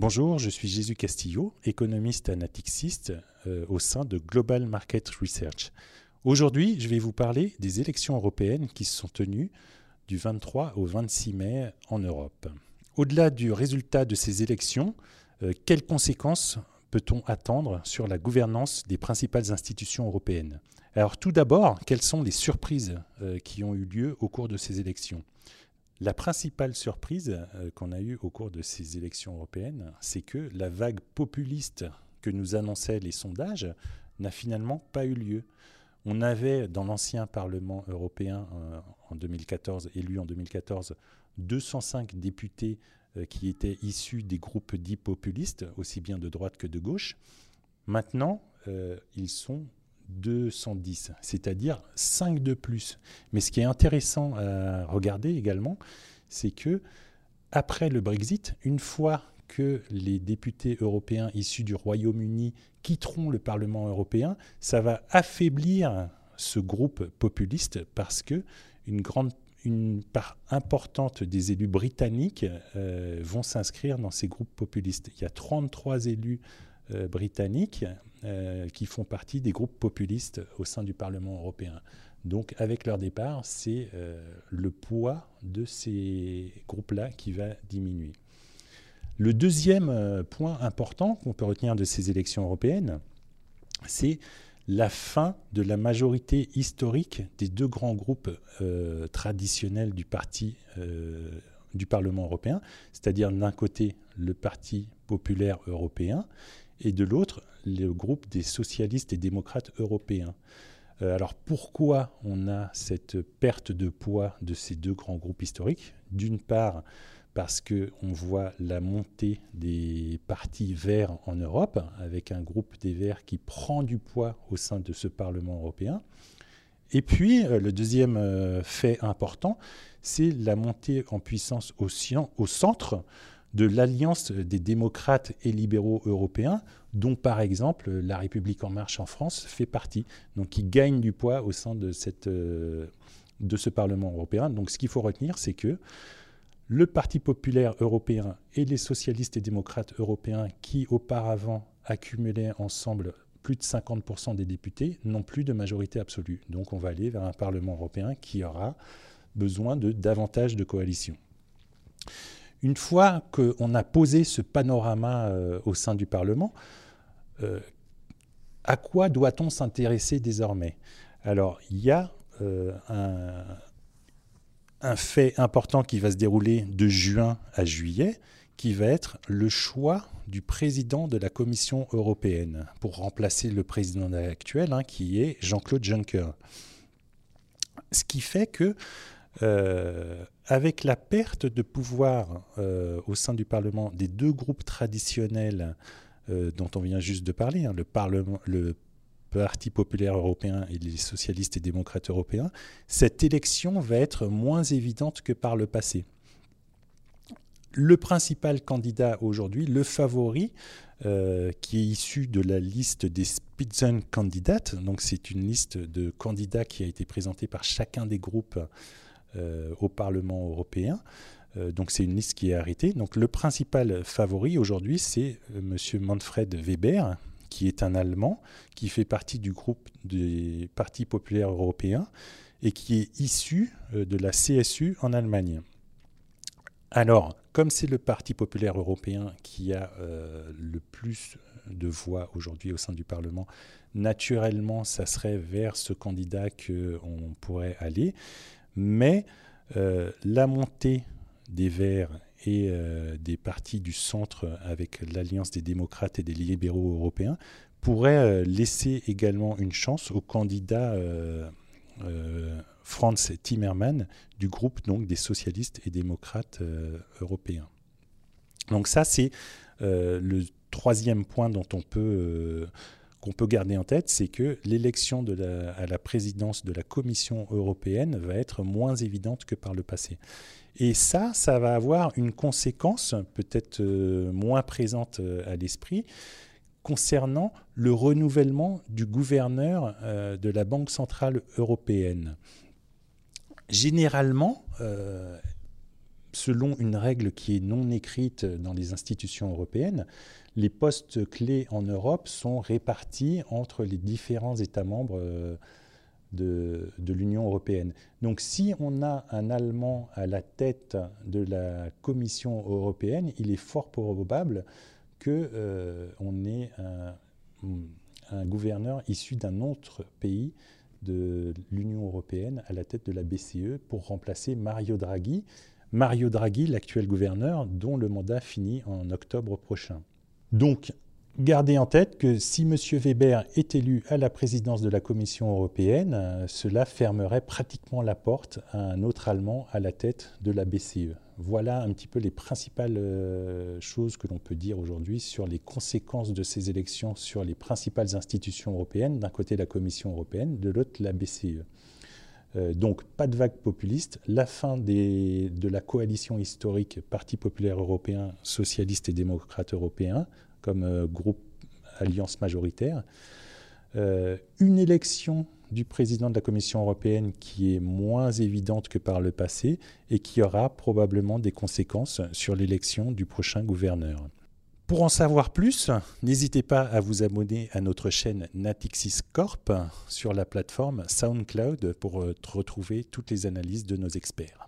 Bonjour, je suis Jésus Castillo, économiste anatixiste euh, au sein de Global Market Research. Aujourd'hui, je vais vous parler des élections européennes qui se sont tenues du 23 au 26 mai en Europe. Au-delà du résultat de ces élections, euh, quelles conséquences peut-on attendre sur la gouvernance des principales institutions européennes? Alors tout d'abord, quelles sont les surprises euh, qui ont eu lieu au cours de ces élections? La principale surprise euh, qu'on a eue au cours de ces élections européennes, c'est que la vague populiste que nous annonçaient les sondages n'a finalement pas eu lieu. On avait dans l'ancien Parlement européen euh, en 2014, élu en 2014, 205 députés euh, qui étaient issus des groupes dits populistes, aussi bien de droite que de gauche. Maintenant, ils sont 210, c'est-à-dire 5 de plus. Mais ce qui est intéressant à regarder également, c'est que après le Brexit, une fois que les députés européens issus du Royaume-Uni quitteront le Parlement européen, ça va affaiblir ce groupe populiste parce que une grande une part importante des élus britanniques euh, vont s'inscrire dans ces groupes populistes. Il y a 33 élus euh, britanniques euh, qui font partie des groupes populistes au sein du Parlement européen. Donc avec leur départ, c'est euh, le poids de ces groupes-là qui va diminuer. Le deuxième point important qu'on peut retenir de ces élections européennes, c'est la fin de la majorité historique des deux grands groupes traditionnels du parti du Parlement européen, c'est-à-dire d'un côté le Parti populaire européen et de l'autre le groupe des socialistes et démocrates européens. Euh, alors pourquoi on a cette perte de poids de ces deux grands groupes historiques? D'une part, parce qu'on voit la montée des partis verts en Europe, avec un groupe des verts qui prend du poids au sein de ce Parlement européen. Et puis, euh, le deuxième euh, fait important, c'est la montée en puissance au, au centre de l'alliance des démocrates et libéraux européens, dont par exemple la République en marche en France fait partie, donc qui gagne du poids au sein euh, de ce Parlement européen. Donc ce qu'il faut retenir, c'est que le Parti populaire européen et les socialistes et démocrates européens, qui auparavant accumulaient ensemble plus de 50% des députés, n'ont plus de majorité absolue. Donc on va aller vers un Parlement européen qui aura besoin de davantage de coalitions. Une fois qu'on a posé ce panorama euh, au sein du Parlement, euh, à quoi doit-on s'intéresser désormais? Alors, il y a euh, un, fait important qui va se dérouler de juin à juillet, qui va être le choix du président de la Commission européenne pour remplacer le président actuel, hein, qui est Jean-Claude Juncker. Ce qui fait que euh, avec la perte de pouvoir euh, au sein du Parlement des deux groupes traditionnels euh, dont on vient juste de parler, hein, le, Parti populaire européen et les socialistes et démocrates européens, cette élection va être moins évidente que par le passé. Le principal candidat aujourd'hui, le favori, qui est issu de la liste des Spitzenkandidaten, donc c'est une liste de candidats qui a été présentée par chacun des groupes au Parlement européen. Euh, donc c'est une liste qui est arrêtée. Donc le principal favori aujourd'hui, c'est euh, M. Manfred Weber, qui est un Allemand, qui fait partie du groupe des partis populaires européens et qui est issu de la CSU en Allemagne. Alors, comme c'est le Parti populaire européen qui a le plus de voix aujourd'hui au sein du Parlement, naturellement, ça serait vers ce candidat qu'on pourrait aller. Mais euh, la montée des Verts et euh, des partis du centre avec l'Alliance des démocrates et des libéraux européens pourrait euh, laisser également une chance au candidat Franz Timmermans du groupe donc, des socialistes et démocrates européens. Donc ça, c'est le troisième point dont on peut qu'on peut garder en tête, c'est que l'élection à la présidence de la Commission européenne va être moins évidente que par le passé. Et ça, ça va avoir une conséquence peut-être euh, moins présente euh, à l'esprit concernant le renouvellement du gouverneur euh, de la Banque centrale européenne. Généralement, selon une règle qui est non écrite dans les institutions européennes, les postes clés en Europe sont répartis entre les différents États membres euh, de, l'Union européenne. Donc si on a un Allemand à la tête de la Commission européenne, il est fort probable qu'on euh, ait un gouverneur issu d'un autre pays de l'Union européenne à la tête de la BCE pour remplacer Mario Draghi. Mario Draghi, l'actuel gouverneur, dont le mandat finit en octobre prochain. Donc, gardez en tête que si M. Weber est élu à la présidence de la Commission européenne, euh, cela fermerait pratiquement la porte à un autre Allemand à la tête de la BCE. Voilà un petit peu les principales euh, choses que l'on peut dire aujourd'hui sur les conséquences de ces élections sur les principales institutions européennes, d'un côté la Commission européenne, de l'autre la BCE. Euh, donc pas de vague populiste, la fin de la coalition historique Parti populaire européen, socialiste et démocrate européen comme euh, groupe alliance majoritaire, une élection du président de la Commission européenne qui est moins évidente que par le passé et qui aura probablement des conséquences sur l'élection du prochain gouverneur. Pour en savoir plus, n'hésitez pas à vous abonner à notre chaîne Natixis Corp sur la plateforme SoundCloud pour euh, retrouver toutes les analyses de nos experts.